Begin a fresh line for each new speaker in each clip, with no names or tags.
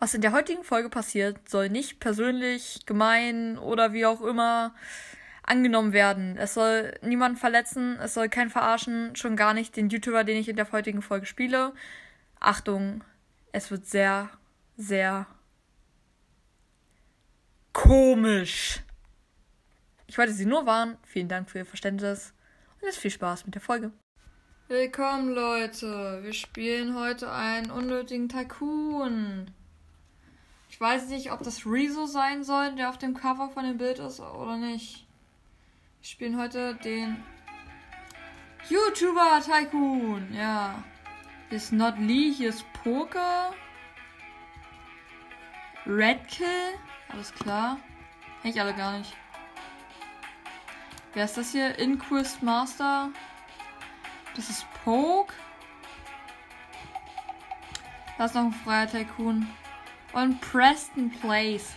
Was in der heutigen Folge passiert, soll nicht persönlich, gemein oder wie auch immer angenommen werden. Es soll niemanden verletzen, es soll keinen verarschen, schon gar nicht den YouTuber, den ich in der heutigen Folge spiele. Achtung, es wird sehr, sehr komisch. Ich wollte Sie nur warnen. Vielen Dank für Ihr Verständnis und jetzt viel Spaß mit der Folge. Willkommen, Leute. Wir spielen heute einen unnötigen Tycoon. Ich weiß nicht, ob das Rezo sein soll, der auf dem Cover von dem Bild ist oder nicht. Wir spielen heute den YouTuber Tycoon. Ja. Hier ist Not Lee, hier ist Poker. Redkill. Alles klar. Kenn ich alle gar nicht. Wer ist das hier? Inquest Master. Das ist Poke. Da ist noch ein freier Tycoon. Und Preston Place.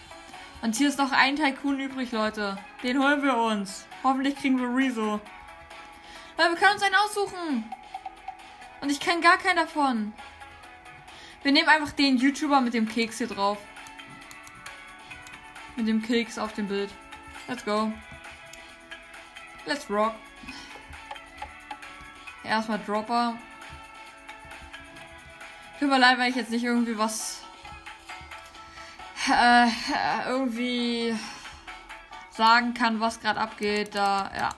Und hier ist noch ein Tycoon übrig, Leute. Den holen wir uns. Hoffentlich kriegen wir Rezo. Weil wir können uns einen aussuchen. Und ich kenne gar keinen davon. Wir nehmen einfach den YouTuber mit dem Keks hier drauf. Mit dem Keks auf dem Bild. Let's go. Let's rock. Erstmal Dropper. Tut mir leid, wenn ich jetzt nicht irgendwie was äh, irgendwie sagen kann, was gerade abgeht. Da, ja.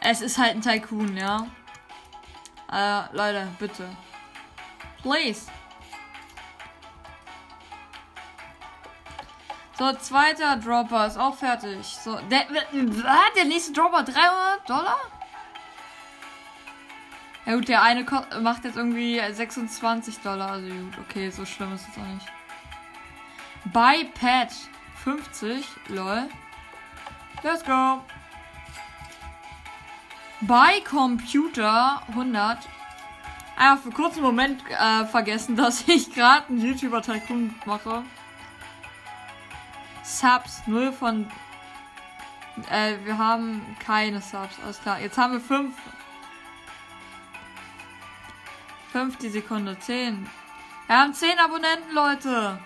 Es ist halt ein Tycoon, ja. Äh, Leute, bitte. Please. So, zweiter Dropper ist auch fertig. So, der, der nächste Dropper 300 Dollar? Ja gut, der eine macht jetzt irgendwie 26 Dollar. Also gut, okay, so schlimm ist es auch nicht. Buy Pad 50, lol. Let's go. Buy Computer 100. Einfach für kurzen Moment äh, vergessen, dass ich gerade einen YouTuber Tycoon mache. Subs 0 von. Äh, wir haben keine Subs, alles klar. Jetzt haben wir 5. 5 die Sekunde, 10. Wir haben 10 Abonnenten, Leute.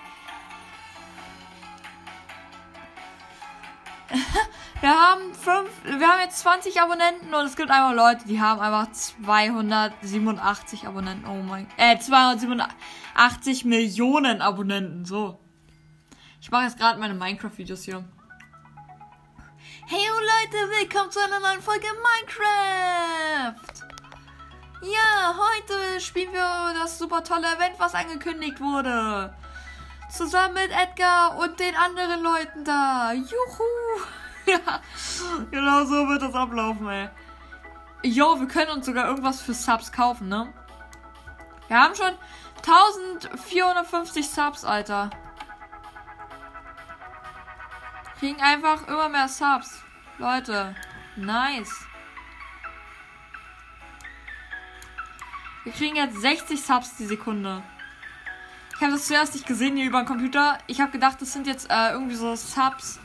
wir haben 5, wir haben jetzt 20 Abonnenten und es gibt einfach Leute, die haben einfach 287 Abonnenten. Oh mein, äh, 287 Millionen Abonnenten, so. Ich mache jetzt gerade meine Minecraft-Videos hier. Hey Leute, willkommen zu einer neuen Folge Minecraft! Ja, heute spielen wir das super tolle Event, was angekündigt wurde. Zusammen mit Edgar und den anderen Leuten da. Juhu! ja, genau so wird das ablaufen, ey. Jo, wir können uns sogar irgendwas für Subs kaufen, ne? Wir haben schon 1450 Subs, Alter kriegen einfach immer mehr Subs. Leute, nice. Wir kriegen jetzt 60 Subs die Sekunde. Ich habe das zuerst nicht gesehen hier über den Computer. Ich habe gedacht, das sind jetzt äh, irgendwie so Subs,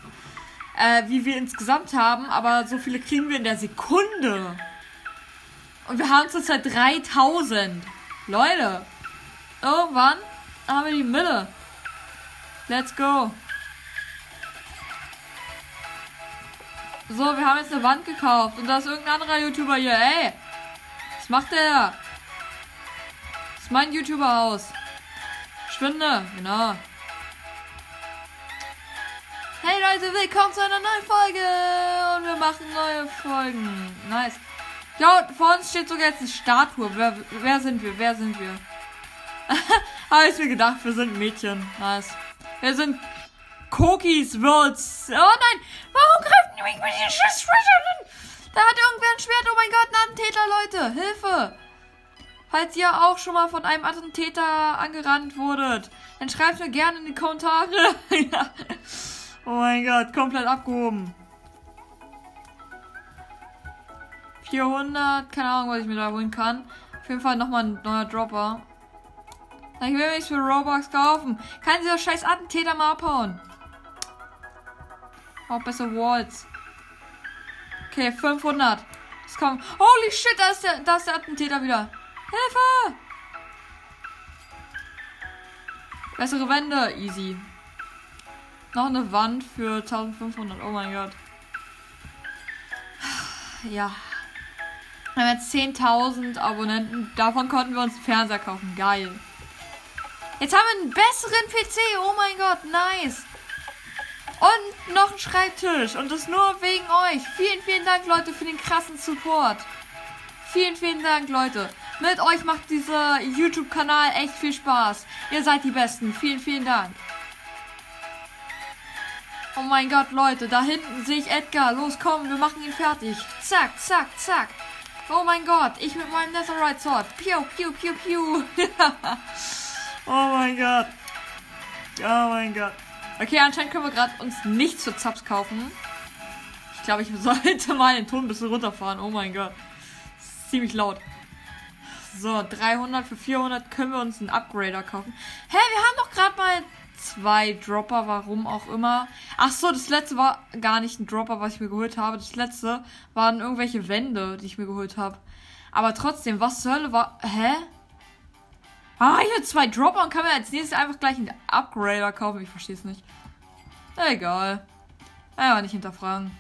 äh, wie wir insgesamt haben. Aber so viele kriegen wir in der Sekunde. Und wir haben zurzeit 3000. Leute, irgendwann haben wir die Mille. Let's go. So, wir haben jetzt eine Wand gekauft. Und da ist irgendein anderer YouTuber hier. Ey! Was macht der? Das ist mein YouTuber-Haus. Schwinde. Genau. Hey Leute, willkommen zu einer neuen Folge. Und wir machen neue Folgen. Nice. Ja, vor uns steht sogar jetzt eine Statue. Wer, wer sind wir? Wer sind wir? Habe ich mir gedacht, wir sind Mädchen. Nice. Wir sind Cookies Worlds. Oh nein, warum greifen die mich mit den Schwertern? Da hat irgendwer ein Schwert. Oh mein Gott, ein Attentäter, Leute. Hilfe. Falls ihr auch schon mal von einem Attentäter angerannt wurdet, dann schreibt mir gerne in die Kommentare. Oh mein Gott, komplett abgehoben. 400, keine Ahnung, was ich mir da holen kann. Auf jeden Fall nochmal ein neuer Dropper. Ich will nichts für Robux kaufen. Kann dieser scheiß Attentäter mal abhauen? Auch besser Walls. Okay, 500. Es kommt. Holy shit, da ist der, da ist der Attentäter wieder. Hilfe! Bessere Wände. Easy. Noch eine Wand für 1500. Oh mein Gott. Ja. Wir haben jetzt 10.000 Abonnenten. Davon konnten wir uns einen Fernseher kaufen. Geil. Jetzt haben wir einen besseren PC. Oh mein Gott, nice. Und noch einen Schreibtisch. Und das nur wegen euch. Vielen, vielen Dank, Leute, für den krassen Support. Vielen, vielen Dank, Leute. Mit euch macht dieser YouTube-Kanal echt viel Spaß. Ihr seid die Besten. Vielen, vielen Dank. Oh mein Gott, Leute, da hinten sehe ich Edgar. Los, komm, wir machen ihn fertig. Zack, zack, zack. Oh mein Gott, ich mit meinem Netherite Sword. Piu, piu, piu, piu. oh mein Gott. Oh mein Gott. Okay, anscheinend können wir gerade uns nichts für Zaps kaufen. Ich glaube, ich sollte mal den Ton ein bisschen runterfahren. Oh mein Gott. Ziemlich laut. So, 300 für 400 können wir uns einen Upgrader kaufen. Hä, wir haben doch gerade mal zwei Dropper, warum auch immer. Ach so, das letzte war gar nicht ein Dropper, was ich mir geholt habe. Das letzte waren irgendwelche Wände, die ich mir geholt habe. Aber trotzdem, was zur Hölle war. Hä? Ah, hier zwei Dropper und kann mir als nächstes einfach gleich einen Upgrader kaufen. Ich verstehe es nicht. Egal. Einfach nicht hinterfragen.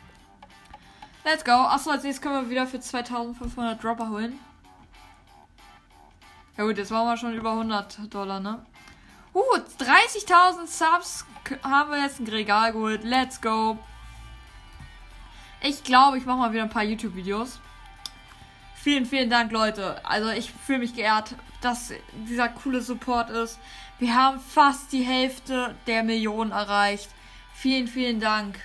Let's go. Achso, als nächstes können wir wieder für 2500 Dropper holen. Ja gut, jetzt waren wir schon über 100 Dollar, ne? Uh, 30.000 Subs haben wir jetzt ein Regal geholt. Let's go. Ich glaube, ich mache mal wieder ein paar YouTube-Videos. Vielen, vielen Dank, Leute. Also ich fühle mich geehrt, dass dieser coole Support ist. Wir haben fast die Hälfte der Millionen erreicht. Vielen, vielen Dank.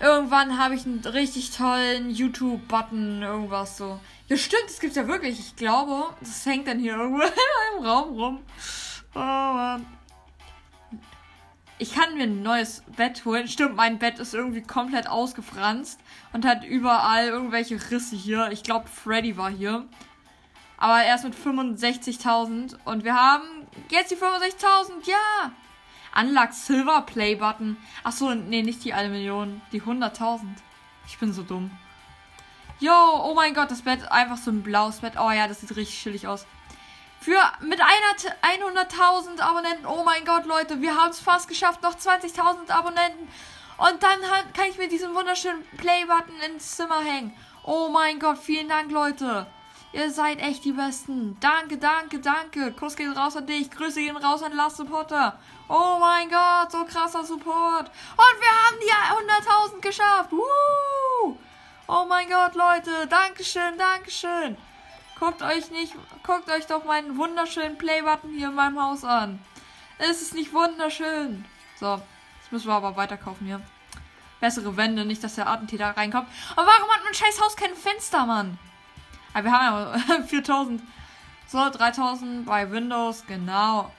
Irgendwann habe ich einen richtig tollen YouTube-Button, irgendwas so. Ja, stimmt, das gibt's ja wirklich. Ich glaube, das hängt dann hier irgendwo im Raum rum. Oh Mann. Ich kann mir ein neues Bett holen. Stimmt, mein Bett ist irgendwie komplett ausgefranst und hat überall irgendwelche Risse hier. Ich glaube, Freddy war hier. Aber erst mit 65.000. Und wir haben jetzt die 65.000. Ja! Unlock Silver Play Button. Achso, nee, nicht die eine Million. Die 100.000. Ich bin so dumm. Yo, oh mein Gott, das Bett, einfach so ein blaues Bett. Oh ja, das sieht richtig chillig aus. Für mit 100.000 Abonnenten. Oh mein Gott, Leute, wir haben es fast geschafft. Noch 20.000 Abonnenten. Und dann kann ich mir diesen wunderschönen Play-Button ins Zimmer hängen. Oh mein Gott, vielen Dank, Leute. Ihr seid echt die Besten. Danke, danke, danke. Kuss geht raus an dich. Grüße gehen raus an Last Supporter. Oh mein Gott, so krasser Support. Und wir haben die 100.000 geschafft. Woo! Oh mein Gott, Leute. Dankeschön, Dankeschön. Guckt euch nicht, guckt euch doch meinen wunderschönen Playbutton hier in meinem Haus an. Es ist nicht wunderschön. So, jetzt müssen wir aber weiterkaufen hier. Bessere Wände, nicht, dass der Attentäter reinkommt. Aber warum hat mein scheiß Haus kein Fenster, Mann? Aber wir haben ja 4000. So, 3000 bei Windows, genau.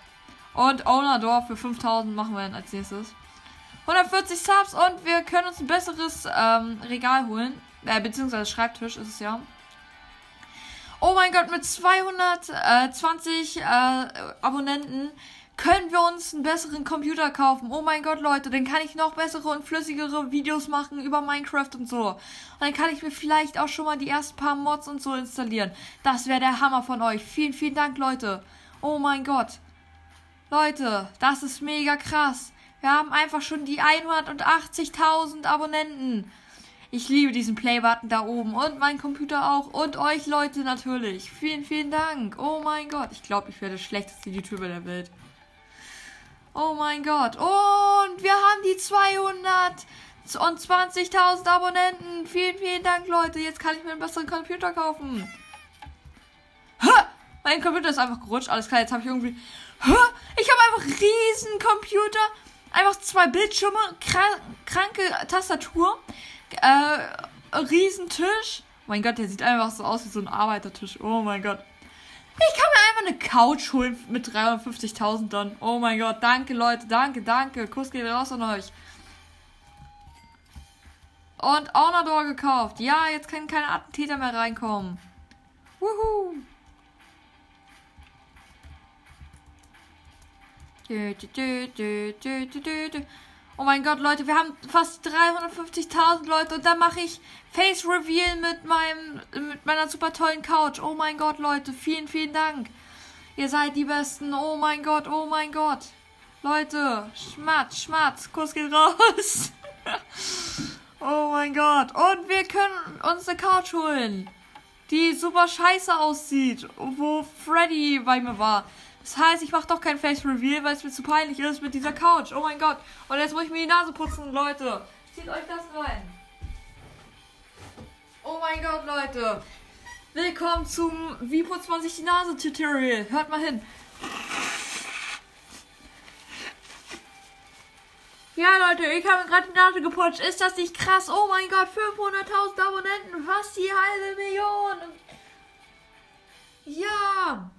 Und Owner Door für 5000 machen wir dann als nächstes. 140 Subs und wir können uns ein besseres ähm, Regal holen. Äh, beziehungsweise Schreibtisch ist es ja. Oh mein Gott, mit 220 äh, Abonnenten können wir uns einen besseren Computer kaufen. Oh mein Gott, Leute, dann kann ich noch bessere und flüssigere Videos machen über Minecraft und so. Und dann kann ich mir vielleicht auch schon mal die ersten paar Mods und so installieren. Das wäre der Hammer von euch. Vielen, vielen Dank, Leute. Oh mein Gott. Leute, das ist mega krass. Wir haben einfach schon die 180.000 Abonnenten. Ich liebe diesen Play-Button da oben und mein Computer auch und euch Leute natürlich. Vielen, vielen Dank. Oh mein Gott. Ich glaube, ich werde der schlechteste YouTuber der Welt. Oh mein Gott. Und wir haben die 220.000 Abonnenten. Vielen, vielen Dank, Leute. Jetzt kann ich mir einen besseren Computer kaufen. Ha! Mein Computer ist einfach gerutscht. Alles klar, jetzt habe ich irgendwie... Ha! Ich habe einfach riesen Computer. Einfach zwei Bildschirme, kranke Tastatur äh, Riesentisch. Mein Gott, der sieht einfach so aus wie so ein Arbeitertisch. Oh mein Gott. Ich kann mir einfach eine Couch holen mit 350.000 dann. Oh mein Gott, danke Leute, danke, danke. Kuss geht raus an euch. Und Honor gekauft. Ja, jetzt können keine Attentäter mehr reinkommen. Wuhu. Oh mein Gott, Leute, wir haben fast 350.000 Leute und dann mache ich Face Reveal mit meinem mit meiner super tollen Couch. Oh mein Gott, Leute, vielen vielen Dank. Ihr seid die besten. Oh mein Gott, oh mein Gott. Leute, Schmatz, Schmatz, Kuss geht raus. oh mein Gott. Und wir können uns eine Couch holen, die super scheiße aussieht, wo Freddy bei mir war. Das heißt, ich mache doch kein Face Reveal, weil es mir zu peinlich ist mit dieser Couch. Oh mein Gott. Und jetzt muss ich mir die Nase putzen, Leute. Zieht euch das rein. Oh mein Gott, Leute. Willkommen zum Wie putzt man sich die Nase Tutorial. Hört mal hin. Ja, Leute, ich habe gerade die Nase geputzt. Ist das nicht krass? Oh mein Gott, 500.000 Abonnenten. Fast die halbe Million. Ja.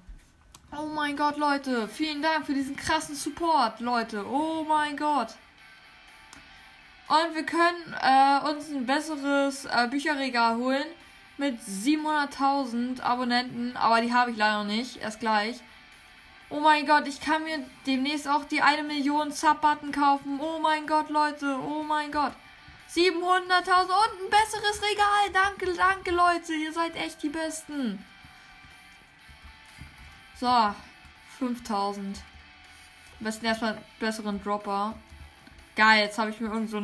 Oh mein Gott, Leute. Vielen Dank für diesen krassen Support, Leute. Oh mein Gott. Und wir können äh, uns ein besseres äh, Bücherregal holen mit 700.000 Abonnenten. Aber die habe ich leider noch nicht. Erst gleich. Oh mein Gott, ich kann mir demnächst auch die 1 Million Sub-Button kaufen. Oh mein Gott, Leute. Oh mein Gott. 700.000 und ein besseres Regal. Danke, danke, Leute. Ihr seid echt die Besten. So, 5000. Am besten erstmal einen besseren Dropper. Geil, jetzt habe ich mir irgend so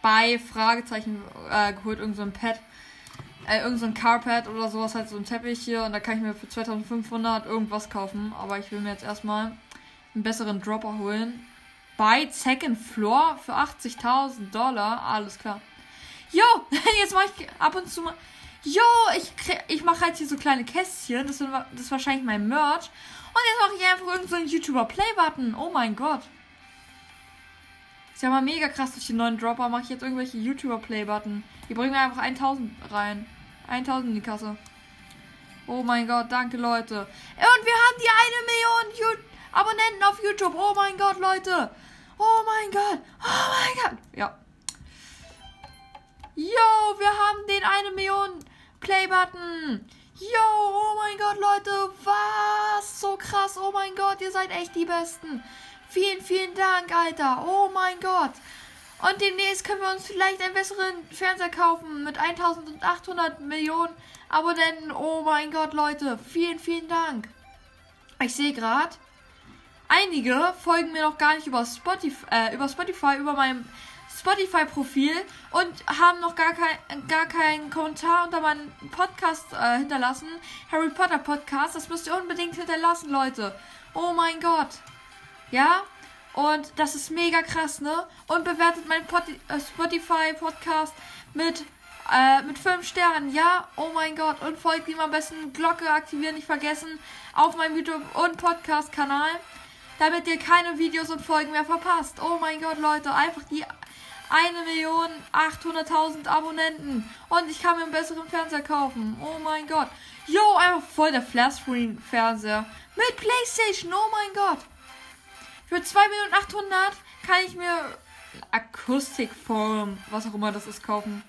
bei Fragezeichen äh, geholt, irgend so ein Pad. Äh, irgend so ein Carpet oder sowas, halt so ein Teppich hier. Und da kann ich mir für 2500 irgendwas kaufen. Aber ich will mir jetzt erstmal einen besseren Dropper holen. Bei Second Floor für 80.000 Dollar. Alles klar. Jo, jetzt mache ich ab und zu mal. Jo, ich, ich mache halt hier so kleine Kästchen. Das, sind, das ist wahrscheinlich mein Merch. Und jetzt mache ich einfach irgendeinen so YouTuber Play-Button. Oh mein Gott. Ist ja mal mega krass. Durch den neuen Dropper mache ich jetzt irgendwelche YouTuber Play-Button. Die bringen mir einfach 1000 rein. 1000 in die Kasse. Oh mein Gott, danke Leute. Und wir haben die eine Million You Abonnenten auf YouTube. Oh mein Gott, Leute. Oh mein Gott. Oh mein Gott. Ja. Yo, wir haben den eine Million Play-Button. Yo, oh mein Gott, Leute, was? So krass, oh mein Gott, ihr seid echt die Besten. Vielen, vielen Dank, Alter. Oh mein Gott. Und demnächst können wir uns vielleicht einen besseren Fernseher kaufen mit 1800 Millionen Abonnenten. Oh mein Gott, Leute, vielen, vielen Dank. Ich sehe gerade, einige folgen mir noch gar nicht über Spotify, äh, über Spotify, über meinem Spotify-Profil und haben noch gar, kein, gar keinen Kommentar unter meinem Podcast äh, hinterlassen. Harry Potter Podcast. Das müsst ihr unbedingt hinterlassen, Leute. Oh mein Gott. Ja? Und das ist mega krass, ne? Und bewertet meinen äh, Spotify-Podcast mit, äh, mit 5 Sternen. Ja? Oh mein Gott. Und folgt ihm am besten. Glocke aktivieren, nicht vergessen. Auf meinem YouTube- und Podcast-Kanal damit ihr keine Videos und Folgen mehr verpasst. Oh mein Gott, Leute, einfach die 1.800.000 Abonnenten. Und ich kann mir einen besseren Fernseher kaufen. Oh mein Gott. Jo, einfach voll der Flatscreen-Fernseher. Mit Playstation. Oh mein Gott. Für 2.800.000 kann ich mir Akustikform, was auch immer das ist, kaufen.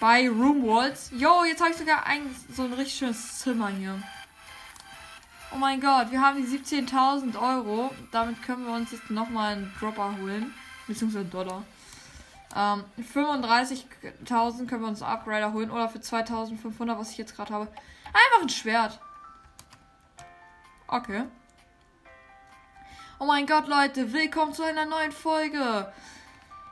Bei Roomwalls. Jo, jetzt habe ich sogar ein, so ein richtig schönes Zimmer hier. Oh mein Gott, wir haben die 17.000 Euro. Damit können wir uns jetzt nochmal einen Dropper holen beziehungsweise Dollar. Ähm, 35.000 können wir uns einen Upgrader holen oder für 2.500, was ich jetzt gerade habe. Einfach ein Schwert. Okay. Oh mein Gott, Leute, willkommen zu einer neuen Folge.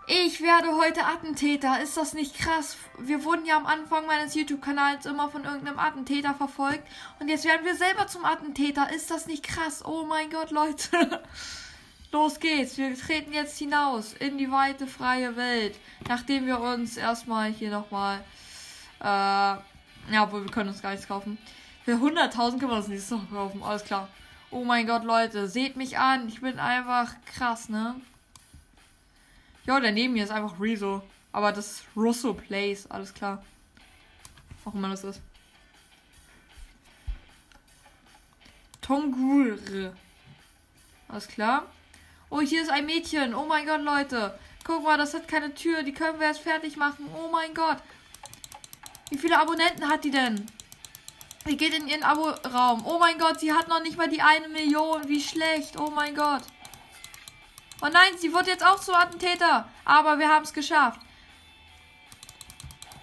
Ich werde heute Attentäter. Ist das nicht krass? Wir wurden ja am Anfang meines YouTube-Kanals immer von irgendeinem Attentäter verfolgt. Und jetzt werden wir selber zum Attentäter. Ist das nicht krass? Oh mein Gott, Leute. Los geht's, wir treten jetzt hinaus in die weite freie Welt, nachdem wir uns erstmal hier nochmal, äh, ja, obwohl wir können uns gar nichts kaufen. Für 100.000 können wir uns nichts noch kaufen, alles klar. Oh mein Gott, Leute, seht mich an, ich bin einfach krass, ne? Ja, der neben mir ist einfach Rezo, aber das ist Russo Place, alles klar. Auch immer das ist. Tongur. Alles klar. Oh, hier ist ein Mädchen. Oh mein Gott, Leute. Guck mal, das hat keine Tür. Die können wir jetzt fertig machen. Oh mein Gott. Wie viele Abonnenten hat die denn? Die geht in ihren Abo-Raum. Oh mein Gott, sie hat noch nicht mal die eine Million. Wie schlecht. Oh mein Gott. Oh nein, sie wurde jetzt auch zum Attentäter. Aber wir haben es geschafft.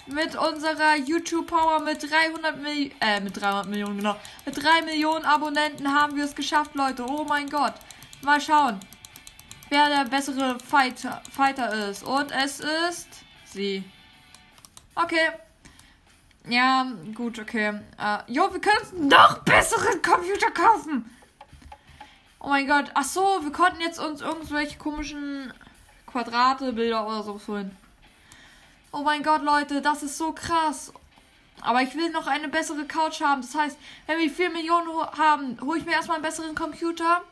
Mit unserer YouTube-Power mit 300 Millionen, äh, mit 300 Millionen, genau. Mit 3 Millionen Abonnenten haben wir es geschafft, Leute. Oh mein Gott. Mal schauen, wer der bessere Fighter, Fighter ist. Und es ist sie. Okay. Ja, gut, okay. Uh, jo, wir können noch besseren Computer kaufen. Oh mein Gott. Ach so, wir konnten jetzt uns irgendwelche komischen Quadrate, Bilder oder so holen. Oh mein Gott, Leute, das ist so krass. Aber ich will noch eine bessere Couch haben. Das heißt, wenn wir 4 Millionen haben, hole ich mir erstmal einen besseren Computer.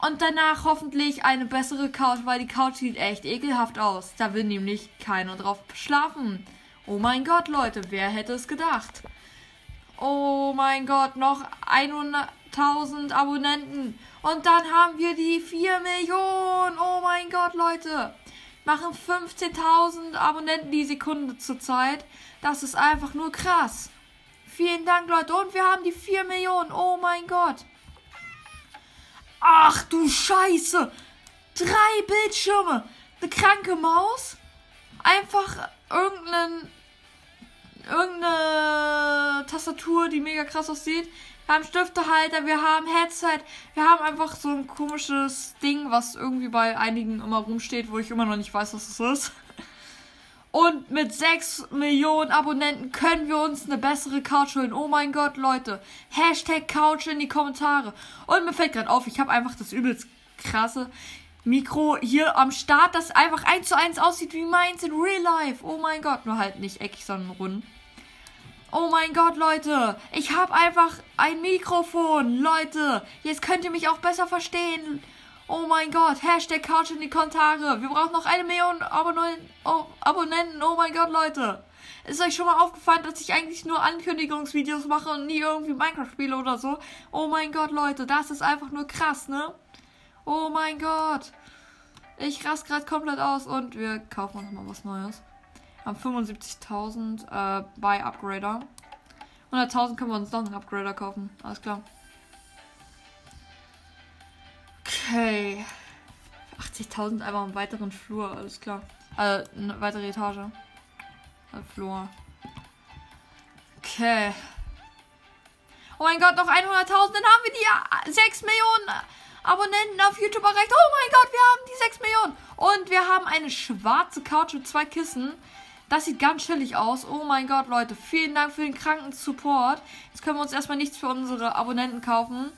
Und danach hoffentlich eine bessere Couch, weil die Couch sieht echt ekelhaft aus. Da will nämlich keiner drauf schlafen. Oh mein Gott, Leute, wer hätte es gedacht? Oh mein Gott, noch 100.000 Abonnenten. Und dann haben wir die 4 Millionen. Oh mein Gott, Leute. Machen 15.000 Abonnenten die Sekunde zurzeit. Das ist einfach nur krass. Vielen Dank, Leute. Und wir haben die 4 Millionen. Oh mein Gott. Ach du Scheiße. Drei Bildschirme. Eine kranke Maus. Einfach irgendeinen irgendeine Tastatur, die mega krass aussieht. Wir haben Stiftehalter, wir haben Headset, wir haben einfach so ein komisches Ding, was irgendwie bei einigen immer rumsteht, wo ich immer noch nicht weiß, was es ist. Und mit 6 Millionen Abonnenten können wir uns eine bessere Couch holen. Oh mein Gott, Leute. Hashtag Couch in die Kommentare. Und mir fällt gerade auf, ich habe einfach das übelst krasse Mikro hier am Start, das einfach eins zu eins aussieht wie meins in Real Life. Oh mein Gott, nur halt nicht eckig, sondern rund. Oh mein Gott, Leute. Ich habe einfach ein Mikrofon. Leute, jetzt könnt ihr mich auch besser verstehen. Oh mein Gott. Hashtag Couch in die Kommentare. Wir brauchen noch eine Million Abonnenten. Oh, Abonnenten. Oh mein Gott, Leute. Ist euch schon mal aufgefallen, dass ich eigentlich nur Ankündigungsvideos mache und nie irgendwie Minecraft spiele oder so? Oh mein Gott, Leute. Das ist einfach nur krass, ne? Oh mein Gott. Ich raste gerade komplett aus und wir kaufen uns mal was Neues. Haben 75.000 äh, bei Upgrader. 100.000 können wir uns noch einen Upgrader kaufen. Alles klar. Okay. 80.000 einfach einen weiteren Flur. Alles klar. Äh, eine weitere Etage. Äh, Flur. Okay. Oh mein Gott, noch 100.000. Dann haben wir die 6 Millionen Abonnenten auf YouTube erreicht. Oh mein Gott, wir haben die 6 Millionen. Und wir haben eine schwarze Couch mit zwei Kissen. Das sieht ganz chillig aus. Oh mein Gott, Leute. Vielen Dank für den kranken Support. Jetzt können wir uns erstmal nichts für unsere Abonnenten kaufen.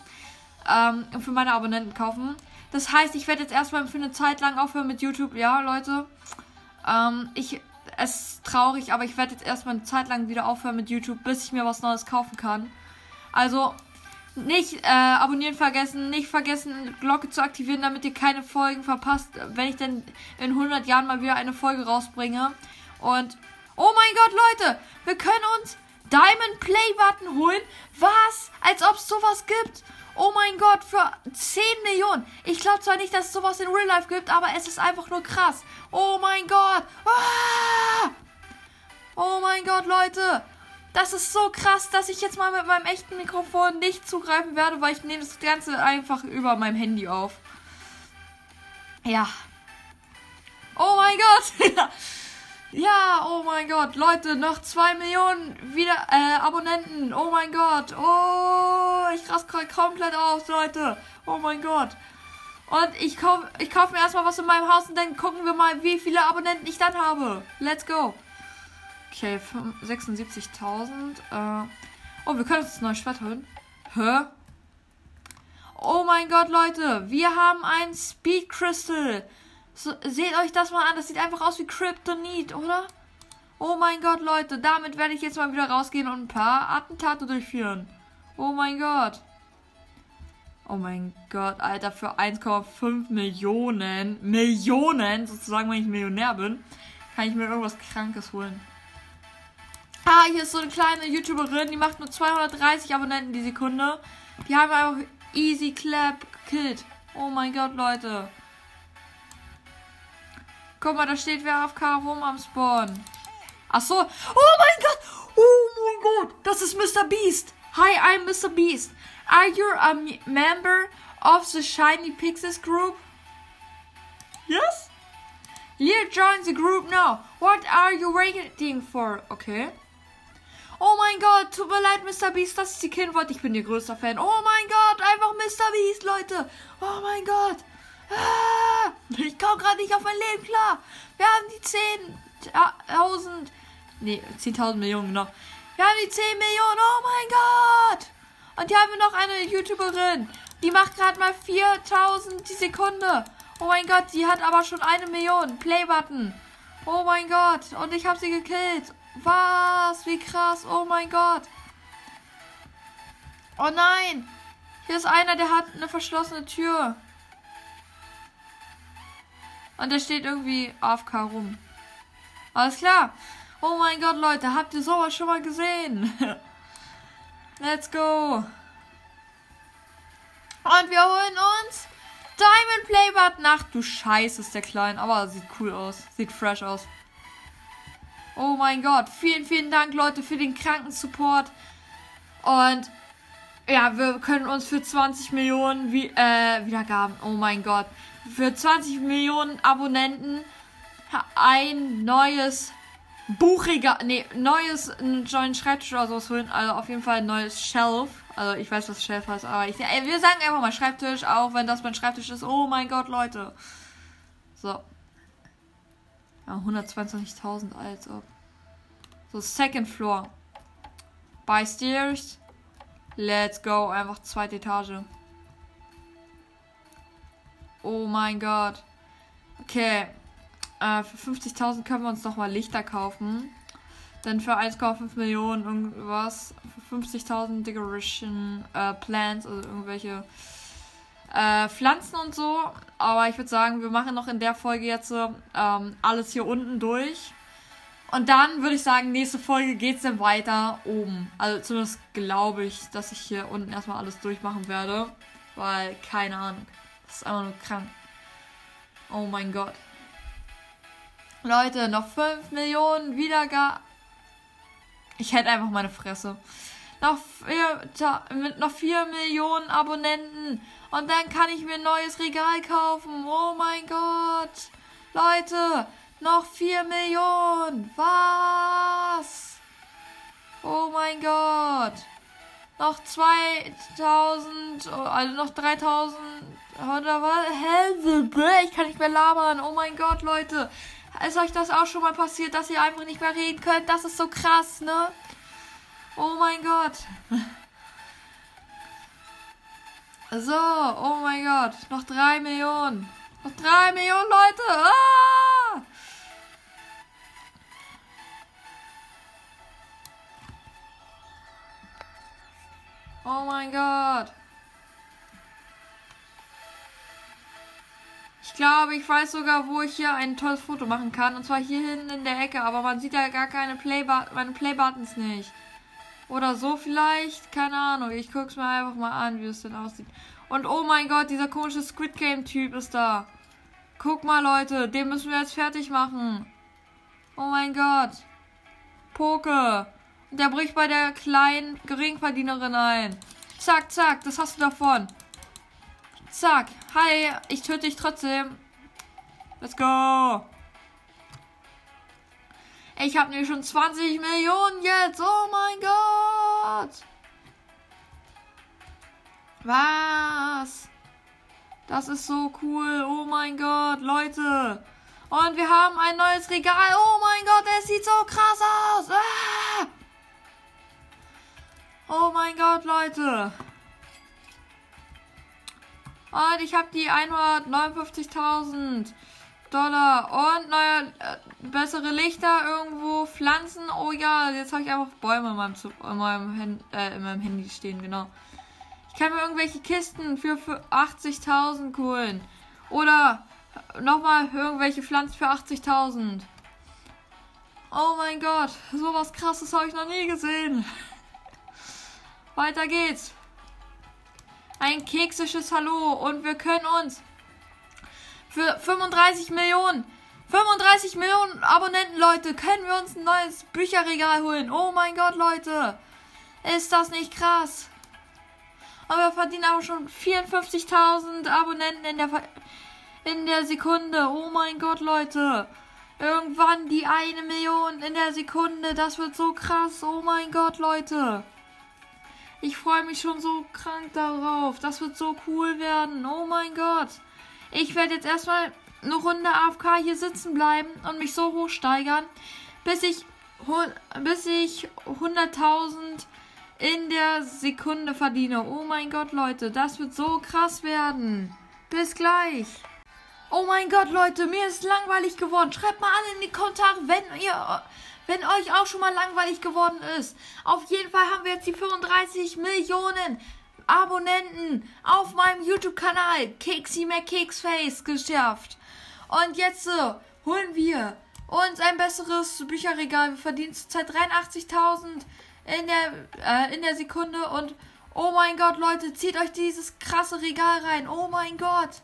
Ähm, für meine Abonnenten kaufen. Das heißt, ich werde jetzt erstmal für eine Zeit lang aufhören mit YouTube. Ja, Leute. Ähm, ich, es ist traurig, aber ich werde jetzt erstmal eine Zeit lang wieder aufhören mit YouTube, bis ich mir was Neues kaufen kann. Also, nicht äh, abonnieren vergessen, nicht vergessen, Glocke zu aktivieren, damit ihr keine Folgen verpasst, wenn ich denn in 100 Jahren mal wieder eine Folge rausbringe. Und, oh mein Gott, Leute, wir können uns Diamond Play Button holen. Was? Als ob es sowas gibt. Oh mein Gott, für 10 Millionen. Ich glaube zwar nicht, dass es sowas in Real Life gibt, aber es ist einfach nur krass. Oh mein Gott. Ah! Oh mein Gott, Leute. Das ist so krass, dass ich jetzt mal mit meinem echten Mikrofon nicht zugreifen werde, weil ich nehme das Ganze einfach über meinem Handy auf. Ja. Oh mein Gott. Ja, oh mein Gott, Leute, noch zwei Millionen wieder äh, Abonnenten. Oh mein Gott. Oh, ich raste komplett aus, Leute. Oh mein Gott. Und ich kaufe ich kauf mir erstmal was in meinem Haus und dann gucken wir mal, wie viele Abonnenten ich dann habe. Let's go. Okay, 76.000. Äh, oh, wir können uns das neue Schwert holen. Hä? Oh mein Gott, Leute. Wir haben ein Speed Crystal. So, seht euch das mal an. Das sieht einfach aus wie Kryptonit, oder? Oh mein Gott, Leute. Damit werde ich jetzt mal wieder rausgehen und ein paar Attentate durchführen. Oh mein Gott. Oh mein Gott, Alter, für 1,5 Millionen, Millionen, sozusagen, wenn ich Millionär bin, kann ich mir irgendwas Krankes holen. Ah, hier ist so eine kleine YouTuberin, die macht nur 230 Abonnenten die Sekunde. Die haben einfach easy clap gekillt. Oh mein Gott, Leute. Guck mal, da steht wer auf K rum am Spawn. Ach so. Oh mein Gott. Oh mein Gott. Das ist Mr. Beast. Hi, I'm Mr. Beast. Are you a member of the Shiny Pixies Group? Yes? Lear join the group now. What are you waiting for? Okay. Oh mein Gott, tut mir leid, Mr. Beast, dass ich die wollte. Ich bin ihr größter Fan. Oh mein Gott, einfach Mr. Beast, Leute. Oh mein Gott. Ah, ich komme gerade nicht auf mein Leben klar. Wir haben die 10.000. Nee, 10.000 Millionen, genau. Wir haben die 10 Millionen. Oh mein Gott. Und hier haben wir noch eine YouTuberin. Die macht gerade mal 4000 die Sekunde. Oh mein Gott, die hat aber schon eine Million. Play-Button. Oh mein Gott. Und ich habe sie gekillt. Was? Wie krass. Oh mein Gott. Oh nein. Hier ist einer, der hat eine verschlossene Tür. Und der steht irgendwie AFK rum. Alles klar. Oh mein Gott, Leute. Habt ihr sowas schon mal gesehen? Let's go. Und wir holen uns Diamond Play Button. Ach du Scheiße, ist der klein. Aber sieht cool aus. Sieht fresh aus. Oh mein Gott. Vielen, vielen Dank, Leute, für den kranken Support. Und ja, wir können uns für 20 Millionen wie, äh, Wiedergaben. Oh mein Gott. Für 20 Millionen Abonnenten ein neues Buchregal. Nee, neues neuen Schreibtisch oder sowas holen. Also auf jeden Fall ein neues Shelf. Also ich weiß, was Shelf heißt, aber ich, ey, wir sagen einfach mal Schreibtisch, auch wenn das mein Schreibtisch ist. Oh mein Gott, Leute. So. Ja, 122.000, als ob. So, Second Floor. By Stairs. Let's go. Einfach zweite Etage. Oh mein Gott. Okay. Äh, für 50.000 können wir uns noch mal Lichter kaufen. Dann für 1,5 Millionen irgendwas. Für 50.000 Decoration äh, Plants, also irgendwelche äh, Pflanzen und so. Aber ich würde sagen, wir machen noch in der Folge jetzt ähm, alles hier unten durch. Und dann würde ich sagen, nächste Folge geht es dann weiter oben. Also zumindest glaube ich, dass ich hier unten erstmal alles durchmachen werde. Weil, keine Ahnung. Das ist einfach nur krank. Oh mein Gott. Leute, noch 5 Millionen Wiedergaben. Ich hätte einfach meine Fresse. Noch vier, mit noch 4 Millionen Abonnenten. Und dann kann ich mir ein neues Regal kaufen. Oh mein Gott. Leute, noch 4 Millionen. Was? Oh mein Gott. Noch 2000, also noch 3000 oder was? Ich kann nicht mehr labern. Oh mein Gott, Leute. Ist euch das auch schon mal passiert, dass ihr einfach nicht mehr reden könnt? Das ist so krass, ne? Oh mein Gott. So, oh mein Gott. Noch drei Millionen. Noch drei Millionen Leute. Ah! Oh mein Gott. Ich glaube, ich weiß sogar, wo ich hier ein tolles Foto machen kann. Und zwar hier hinten in der Ecke. Aber man sieht ja gar keine Playbuttons, meine Playbuttons nicht. Oder so vielleicht. Keine Ahnung. Ich guck's mir einfach mal an, wie es denn aussieht. Und oh mein Gott, dieser komische Squid Game Typ ist da. Guck mal, Leute. Den müssen wir jetzt fertig machen. Oh mein Gott. Poke. Der bricht bei der kleinen Geringverdienerin ein. Zack, zack. Das hast du davon. Zack. Hi, ich töte dich trotzdem. Let's go. Ich habe nämlich schon 20 Millionen jetzt. Oh mein Gott. Was? Das ist so cool. Oh mein Gott, Leute. Und wir haben ein neues Regal. Oh mein Gott, es sieht so krass aus. Ah! Oh mein Gott, Leute. Und ich habe die 159.000 Dollar und neue, äh, bessere Lichter irgendwo, Pflanzen. Oh ja, jetzt habe ich einfach Bäume in meinem, in, meinem äh, in meinem Handy stehen, genau. Ich kann mir irgendwelche Kisten für, für 80.000 holen. Oder nochmal irgendwelche Pflanzen für 80.000. Oh mein Gott, sowas krasses habe ich noch nie gesehen. Weiter geht's ein keksisches Hallo und wir können uns für 35 Millionen 35 Millionen Abonnenten, Leute, können wir uns ein neues Bücherregal holen. Oh mein Gott, Leute. Ist das nicht krass? Aber wir verdienen aber schon 54.000 Abonnenten in der, in der Sekunde. Oh mein Gott, Leute. Irgendwann die eine Million in der Sekunde. Das wird so krass. Oh mein Gott, Leute. Ich freue mich schon so krank darauf. Das wird so cool werden. Oh mein Gott. Ich werde jetzt erstmal eine Runde AFK hier sitzen bleiben und mich so hochsteigern, bis ich, bis ich 100.000 in der Sekunde verdiene. Oh mein Gott, Leute. Das wird so krass werden. Bis gleich. Oh mein Gott, Leute, mir ist langweilig geworden. Schreibt mal alle in die Kommentare, wenn ihr, wenn euch auch schon mal langweilig geworden ist. Auf jeden Fall haben wir jetzt die 35 Millionen Abonnenten auf meinem YouTube-Kanal Keksy McKeksface geschafft. Und jetzt äh, holen wir uns ein besseres Bücherregal. Wir verdienen zurzeit 83.000 in äh, in der Sekunde. Und oh mein Gott, Leute, zieht euch dieses krasse Regal rein. Oh mein Gott.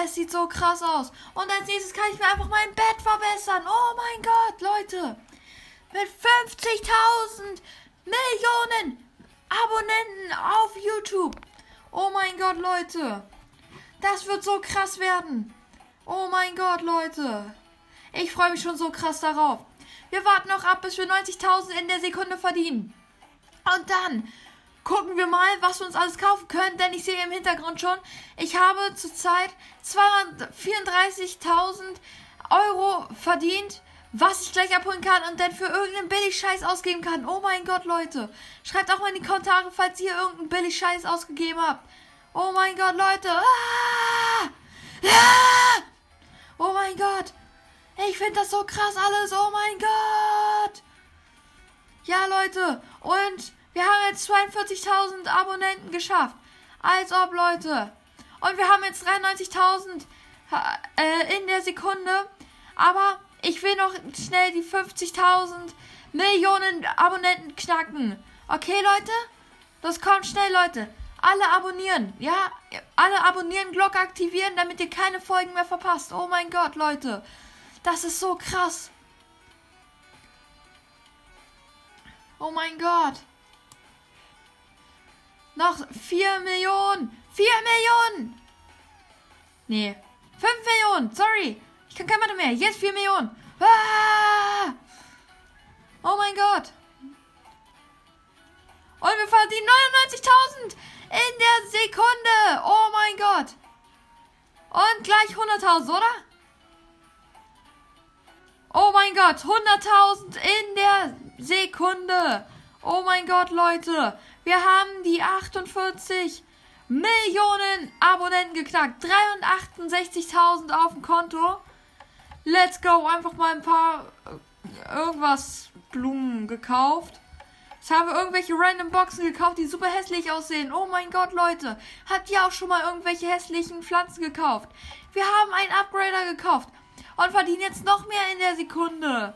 Es sieht so krass aus. Und als nächstes kann ich mir einfach mein Bett verbessern. Oh mein Gott, Leute. Mit 50.000 Millionen Abonnenten auf YouTube. Oh mein Gott, Leute. Das wird so krass werden. Oh mein Gott, Leute. Ich freue mich schon so krass darauf. Wir warten noch ab, bis wir 90.000 in der Sekunde verdienen. Und dann gucken wir mal, was wir uns alles kaufen können, denn ich sehe im Hintergrund schon, ich habe zurzeit 234.000 Euro verdient, was ich gleich abholen kann und dann für irgendeinen Billig-Scheiß ausgeben kann. Oh mein Gott, Leute. Schreibt auch mal in die Kommentare, falls ihr irgendeinen Billig-Scheiß ausgegeben habt. Oh mein Gott, Leute. Ah! Ah! Oh mein Gott. Ich finde das so krass alles. Oh mein Gott. Ja, Leute. Und wir haben jetzt 42.000 Abonnenten geschafft. Als ob, Leute. Und wir haben jetzt 93.000 äh, in der Sekunde. Aber ich will noch schnell die 50.000 Millionen Abonnenten knacken. Okay, Leute? Das kommt schnell, Leute. Alle abonnieren, ja? Alle abonnieren, Glocke aktivieren, damit ihr keine Folgen mehr verpasst. Oh mein Gott, Leute. Das ist so krass. Oh mein Gott. Noch 4 Millionen. 4 Millionen. Nee. 5 Millionen. Sorry. Ich kann kein Mathe mehr. Jetzt 4 Millionen. Ah! Oh mein Gott. Und wir verdienen 99.000 in der Sekunde. Oh mein Gott. Und gleich 100.000, oder? Oh mein Gott, 100.000 in der Sekunde. Oh mein Gott, Leute. Wir haben die 48 Millionen Abonnenten geknackt. 368.000 auf dem Konto. Let's go. Einfach mal ein paar äh, irgendwas Blumen gekauft. Jetzt haben wir irgendwelche random Boxen gekauft, die super hässlich aussehen. Oh mein Gott, Leute. Habt ihr auch schon mal irgendwelche hässlichen Pflanzen gekauft? Wir haben einen Upgrader gekauft und verdienen jetzt noch mehr in der Sekunde.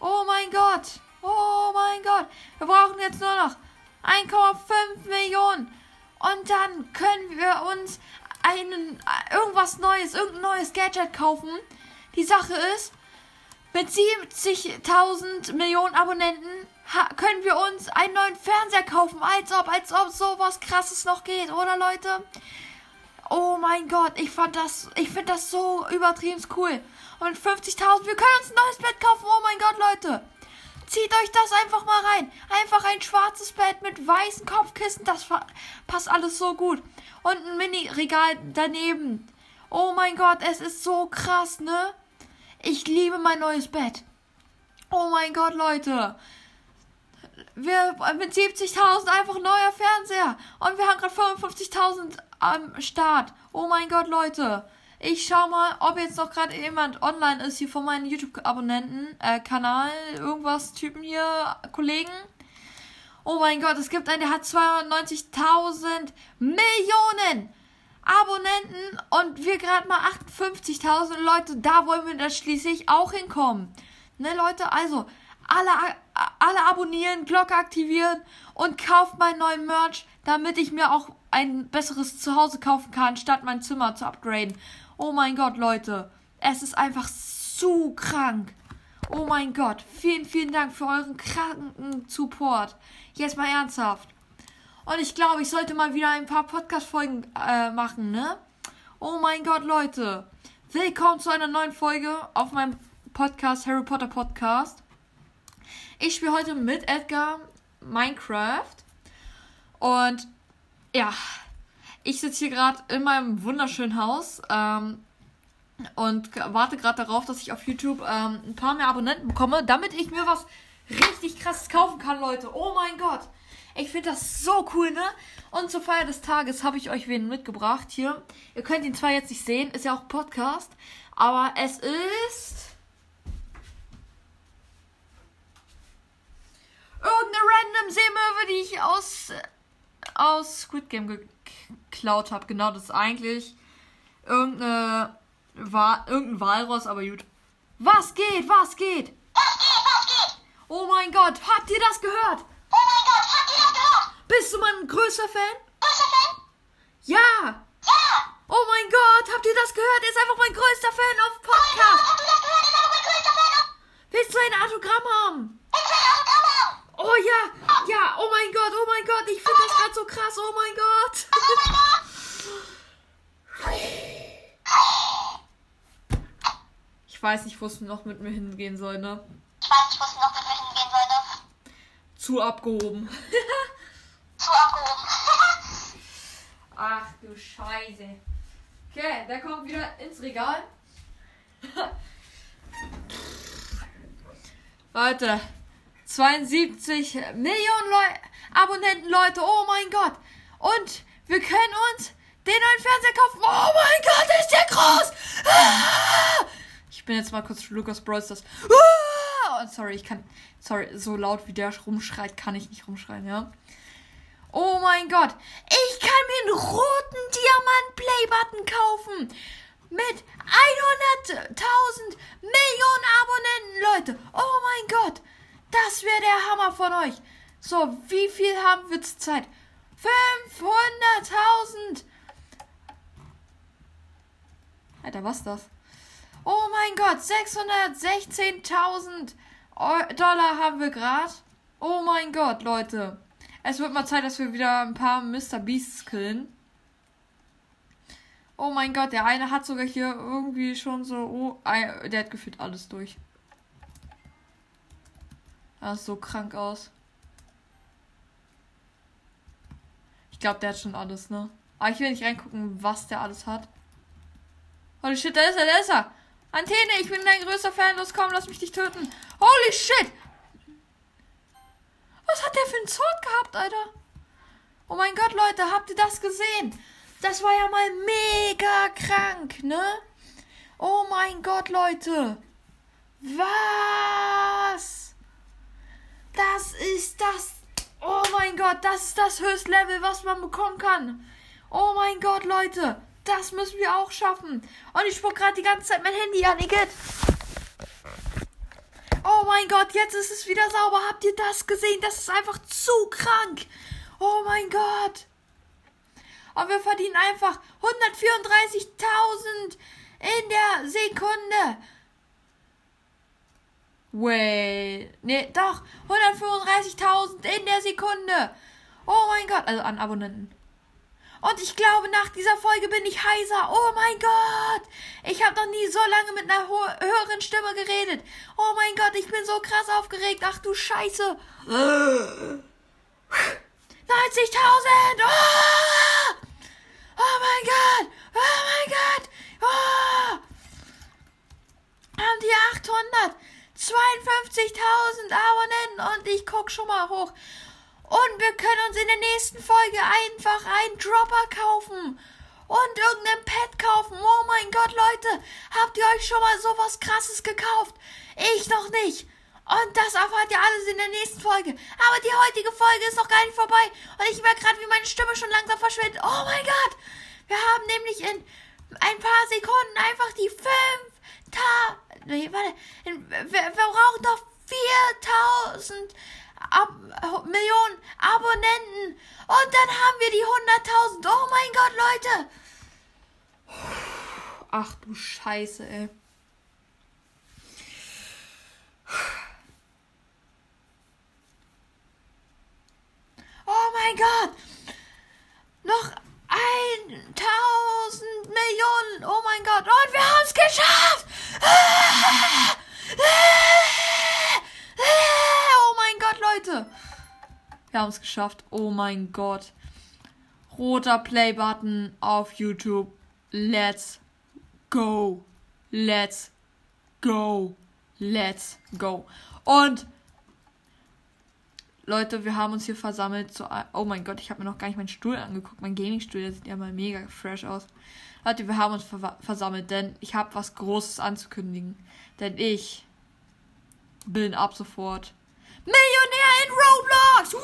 Oh mein Gott. Oh mein Gott. Wir brauchen jetzt nur noch 1,5 Millionen. Und dann können wir uns einen, irgendwas Neues, irgendein neues Gadget kaufen. Die Sache ist, mit 70.000 Millionen Abonnenten können wir uns einen neuen Fernseher kaufen. Als ob, als ob sowas krasses noch geht, oder Leute? Oh mein Gott, ich fand das, ich finde das so übertrieben cool. Und 50.000, wir können uns ein neues Bett kaufen. Oh mein Gott, Leute. Zieht euch das einfach mal rein. Einfach ein schwarzes Bett mit weißen Kopfkissen. Das passt alles so gut. Und ein Mini-Regal daneben. Oh mein Gott, es ist so krass, ne? Ich liebe mein neues Bett. Oh mein Gott, Leute. Wir mit 70.000 einfach neuer Fernseher. Und wir haben gerade 55.000 am Start. Oh mein Gott, Leute. Ich schau mal, ob jetzt noch gerade jemand online ist hier von meinen YouTube-Abonnenten, äh, Kanal, irgendwas, Typen hier, Kollegen. Oh mein Gott, es gibt einen, der hat 92.000 Millionen Abonnenten und wir gerade mal 58.000 Leute. Da wollen wir dann schließlich auch hinkommen. Ne, Leute, also alle, alle abonnieren, Glocke aktivieren und kauft meinen neuen Merch, damit ich mir auch ein besseres Zuhause kaufen kann, statt mein Zimmer zu upgraden. Oh mein Gott, Leute. Es ist einfach zu krank. Oh mein Gott. Vielen, vielen Dank für euren kranken Support. Jetzt mal ernsthaft. Und ich glaube, ich sollte mal wieder ein paar Podcast-Folgen äh, machen, ne? Oh mein Gott, Leute. Willkommen zu einer neuen Folge auf meinem Podcast, Harry Potter Podcast. Ich spiele heute mit Edgar Minecraft. Und ja, ich sitze hier gerade in meinem wunderschönen Haus ähm, und warte gerade darauf, dass ich auf YouTube ähm, ein paar mehr Abonnenten bekomme, damit ich mir was richtig krasses kaufen kann, Leute. Oh mein Gott. Ich finde das so cool, ne? Und zur Feier des Tages habe ich euch wen mitgebracht hier. Ihr könnt ihn zwar jetzt nicht sehen, ist ja auch Podcast, aber es ist irgendeine random Seemöwe, die ich aus aus Squid Game geklaut habe. Genau, das ist eigentlich irgendeine Wa irgendein Walross, aber gut. Was geht? Was geht?
Was geht? Was geht?
Oh mein Gott, habt ihr das gehört?
Oh mein Gott, habt ihr das gehört?
Bist du mein größter Fan?
Größter Fan?
Ja!
Ja!
Oh mein Gott, habt ihr das gehört? Er ist einfach mein größter Fan auf
Oh mein Gott,
Podcast.
habt ihr das gehört? Ist auch mein größter Fan auf
Willst du ein Autogramm haben? Oh ja, ja, oh mein Gott, oh mein Gott, ich finde das gerade so krass, oh mein Gott. Ich weiß nicht, wo es noch mit mir hingehen soll, ne?
Ich weiß nicht, wo es noch mit mir hingehen sollte.
Zu abgehoben.
Zu abgehoben.
Ach du Scheiße. Okay, der kommt wieder ins Regal. Leute, 72 Millionen Leu Abonnenten, Leute, oh mein Gott. Und wir können uns den neuen Fernseher kaufen. Oh mein Gott, ist der groß. Ah! Ich bin jetzt mal kurz Bros. Das. Ah! Sorry, ich kann. Sorry, so laut wie der rumschreit, kann ich nicht rumschreien, ja? Oh mein Gott. Ich kann mir einen roten Diamant-Play-Button kaufen. Mit 100.000 Millionen Abonnenten, Leute. Oh mein Gott. Das wäre der Hammer von euch. So, wie viel haben wir zur Zeit? 500.000. Alter, was ist das? Oh mein Gott, 616.000 Eu- Dollar haben wir gerade. Oh mein Gott, Leute. Es wird mal Zeit, dass wir wieder ein paar Mr. Beasts killen. Oh mein Gott, der eine hat sogar hier irgendwie schon so. Oh, der hat gefühlt alles durch. Das sieht so krank aus. Ich glaube, der hat schon alles, ne? Aber ich will nicht reingucken, was der alles hat. Holy shit, da ist er, da ist er. Antenne, ich bin dein größter Fan. Los, komm, lass mich dich töten. Holy shit. Was hat der für ein Sword gehabt, Alter? Oh mein Gott, Leute, habt ihr das gesehen? Das war ja mal mega krank, ne? Oh mein Gott, Leute. Was? Das ist das. Oh mein Gott, das ist das Höchstlevel, was man bekommen kann. Oh mein Gott, Leute. Das müssen wir auch schaffen. Und ich spuck gerade die ganze Zeit mein Handy an, Igitt. Oh mein Gott, jetzt ist es wieder sauber. Habt ihr das gesehen? Das ist einfach zu krank. Oh mein Gott. Und wir verdienen einfach 134.000 in der Sekunde. Wait. Nee, doch. 135.000 in der Sekunde. Oh mein Gott. Also an Abonnenten. Und ich glaube, nach dieser Folge bin ich heiser. Oh mein Gott. Ich habe noch nie so lange mit einer höheren Stimme geredet. Oh mein Gott, ich bin so krass aufgeregt. Ach du Scheiße. 90.000. Oh! oh mein Gott. Oh mein Gott. Oh! Haben die 800. 52.000 Abonnenten und ich guck schon mal hoch. Und wir können uns in der nächsten Folge einfach einen Dropper kaufen. Und irgendein Pet kaufen. Oh mein Gott, Leute. Habt ihr euch schon mal sowas krasses gekauft? Ich noch nicht. Und das erfahrt ihr alles in der nächsten Folge. Aber die heutige Folge ist noch gar nicht vorbei. Und ich merke gerade, wie meine Stimme schon langsam verschwindet. Oh mein Gott. Wir haben nämlich in ein paar Sekunden einfach die fünf Ta nee, warte. Wir brauchen doch 4000 Ab Millionen Abonnenten. Und dann haben wir die 100.000. Oh mein Gott, Leute. Ach du Scheiße, ey. Oh mein Gott. Noch 1000 Millionen geschafft! Ah! Ah! Ah! Leute! Wir haben es geschafft. Oh mein Gott. Roter Play-Button auf YouTube. Let's go. Let's go. Let's go. Und Leute, wir haben uns hier versammelt zu. Oh mein Gott, ich habe mir noch gar nicht meinen Stuhl angeguckt. Mein Gaming-Stuhl, der sieht ja mal mega fresh aus. Leute, wir haben uns versammelt, denn ich habe was Großes anzukündigen. Denn ich bin ab sofort Millionär in Roblox! Woo!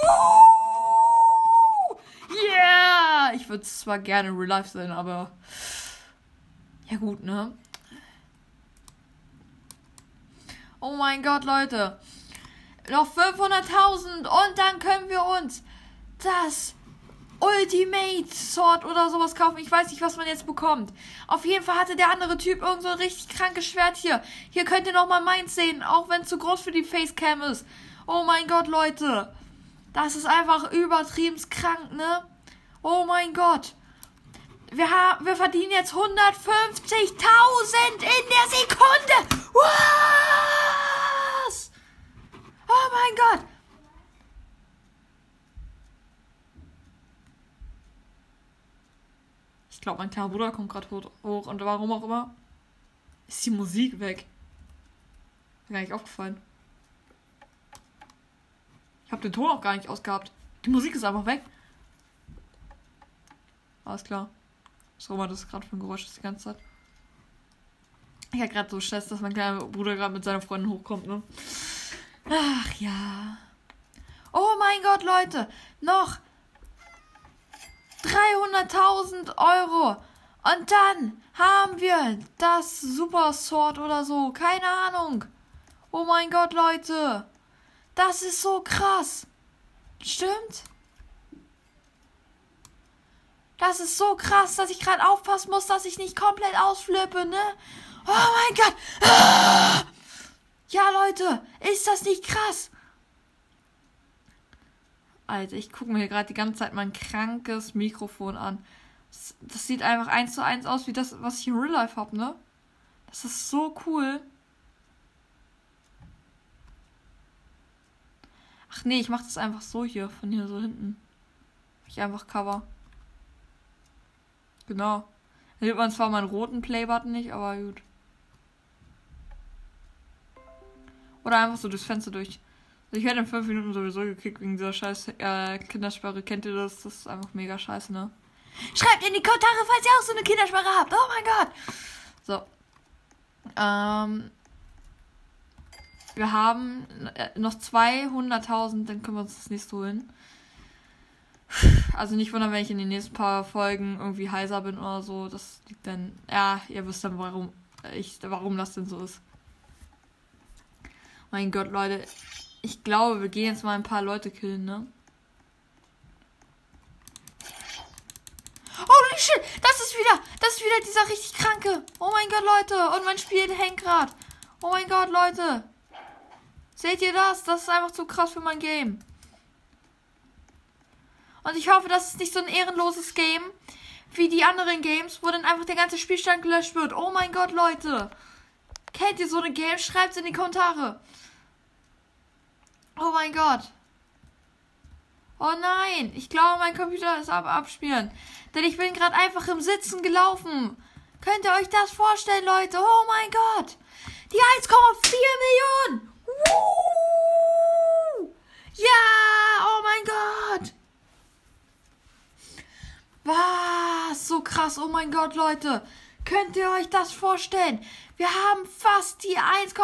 Yeah! Ich würde zwar gerne in Real Life sein, aber. Ja, gut, ne? Oh mein Gott, Leute. Noch 500.000 und dann können wir uns das Ultimate Sword oder sowas kaufen. Ich weiß nicht, was man jetzt bekommt. Auf jeden Fall hatte der andere Typ irgend so ein richtig krankes Schwert hier. Hier könnt ihr nochmal meins sehen, auch wenn es zu groß für die Facecam ist. Oh mein Gott, Leute. Das ist einfach übertrieben krank, ne? Oh mein Gott. Wir, haben, wir verdienen jetzt 150.000 in der Sekunde. Was? Oh mein Gott. Ich glaube, mein kleiner Bruder kommt gerade hoch. Und warum auch immer, ist die Musik weg. Mir gar nicht aufgefallen. Ich habe den Ton auch gar nicht ausgehabt. Die Musik ist einfach weg. Alles klar. Was immer das gerade für ein Geräusch ist die ganze Zeit. Ich hatte gerade so Stress, dass mein kleiner Bruder gerade mit seiner Freundin hochkommt, ne? Ach ja. Oh mein Gott, Leute. Noch 300.000 Euro. Und dann haben wir das Super Sword oder so. Keine Ahnung. Oh mein Gott, Leute. Das ist so krass. Stimmt? Das ist so krass, dass ich gerade aufpassen muss, dass ich nicht komplett ausflippe, ne? Oh mein Gott. Ah! Ja, Leute, ist das nicht krass? Alter, ich gucke mir gerade die ganze Zeit mein krankes Mikrofon an. Das, sieht einfach eins zu eins aus wie das, was ich in Real Life habe, ne? Das ist so cool. Ach nee, ich mach das einfach so hier, von hier so hinten. Ich einfach Cover. Genau. Da sieht man zwar meinen roten Playbutton nicht, aber gut. Oder einfach so durchs Fenster durch. Also ich werde in fünf Minuten sowieso gekickt wegen dieser scheiß äh, Kindersperre. Kennt ihr das? Das ist einfach mega scheiße, ne? Schreibt in die Kommentare, falls ihr auch so eine Kindersperre habt. Oh mein Gott. So. Ähm, wir haben äh, noch 200.000, dann können wir uns das nächste holen. Also nicht wundern, wenn ich in den nächsten paar Folgen irgendwie heiser bin oder so. Das liegt dann. Ja, ihr wisst dann, warum ich, warum das denn so ist. Mein Gott, Leute. Ich glaube, wir gehen jetzt mal ein paar Leute killen, ne? Holy shit! Das ist wieder, das ist wieder dieser richtig kranke. Oh mein Gott, Leute. Und mein Spiel hängt gerade. Oh mein Gott, Leute. Seht ihr das? Das ist einfach zu krass für mein Game. Und ich hoffe, das ist nicht so ein ehrenloses Game wie die anderen Games, wo dann einfach der ganze Spielstand gelöscht wird. Oh mein Gott, Leute. Kennt ihr so eine Game? Schreibt es in die Kommentare. Oh mein Gott. Oh nein, ich glaube, mein Computer ist am Abspielen. Denn ich bin gerade einfach im Sitzen gelaufen. Könnt ihr euch das vorstellen, Leute? Oh mein Gott. Die 1,4 Millionen. Ja, oh mein Gott. Was? So krass, oh mein Gott, Leute. Könnt ihr euch das vorstellen? Wir haben fast die 1,5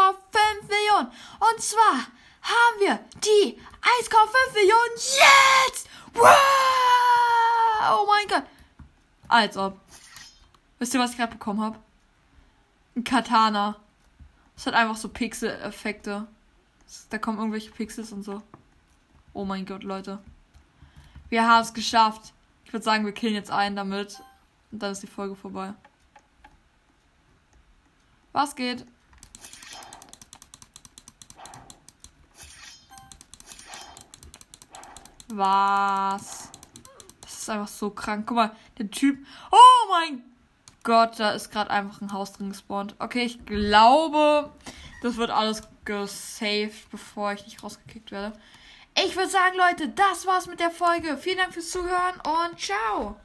Millionen. Und zwar haben wir die 1,5 Millionen jetzt. Wow! Oh mein Gott. Also. Wisst ihr, was ich gerade bekommen habe? Ein Katana. Das hat einfach so Pixel-Effekte. Da kommen irgendwelche Pixels und so. Oh mein Gott, Leute. Wir haben es geschafft. Ich würde sagen, wir killen jetzt einen damit. Und dann ist die Folge vorbei. Was geht? Was? Das ist einfach so krank. Guck mal, der Typ. Oh mein Gott, da ist gerade einfach ein Haus drin gespawnt. Okay, ich glaube, das wird alles gesaved, bevor ich nicht rausgekickt werde. Ich würde sagen, Leute, das war's mit der Folge. Vielen Dank fürs Zuhören und ciao.